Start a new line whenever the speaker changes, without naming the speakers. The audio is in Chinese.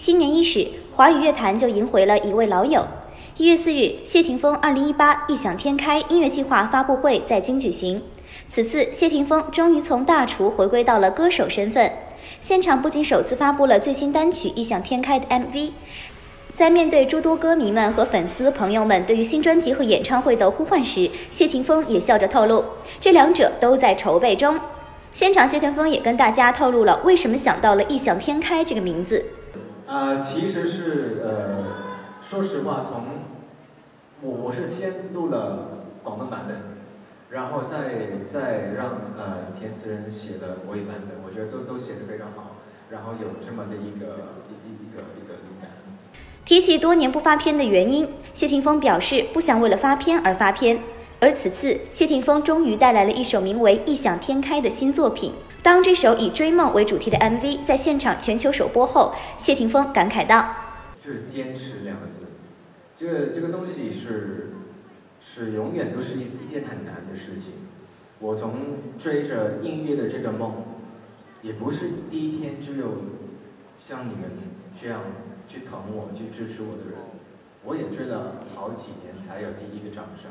新年伊始，华语乐坛就迎回了一位老友。一月四日，谢霆锋二零一八异想天开音乐计划发布会在京举行。此次，谢霆锋终于从大厨回归到了歌手身份。现场不仅首次发布了最新单曲《异想天开》的 MV，在面对诸多歌迷们和粉丝朋友们对于新专辑和演唱会的呼唤时，谢霆锋也笑着透露，这两者都在筹备中。现场，谢霆锋也跟大家透露了为什么想到了“异想天开”这个名字。
呃，其实是呃，说实话，从我我是先录了广东版本，然后再再让呃填词人写的国语版本，我觉得都都写的非常好，然后有这么的一个一一个一个灵感。
提起多年不发片的原因，谢霆锋表示不想为了发片而发片。而此次，谢霆锋终于带来了一首名为《异想天开》的新作品。当这首以追梦为主题的 MV 在现场全球首播后，谢霆锋感慨道：“
就是坚持两个字，这个这个东西是是永远都是一一件很难的事情。我从追着音乐的这个梦，也不是第一天就有像你们这样去疼我、去支持我的人。我也追了好几年才有第一个掌声。”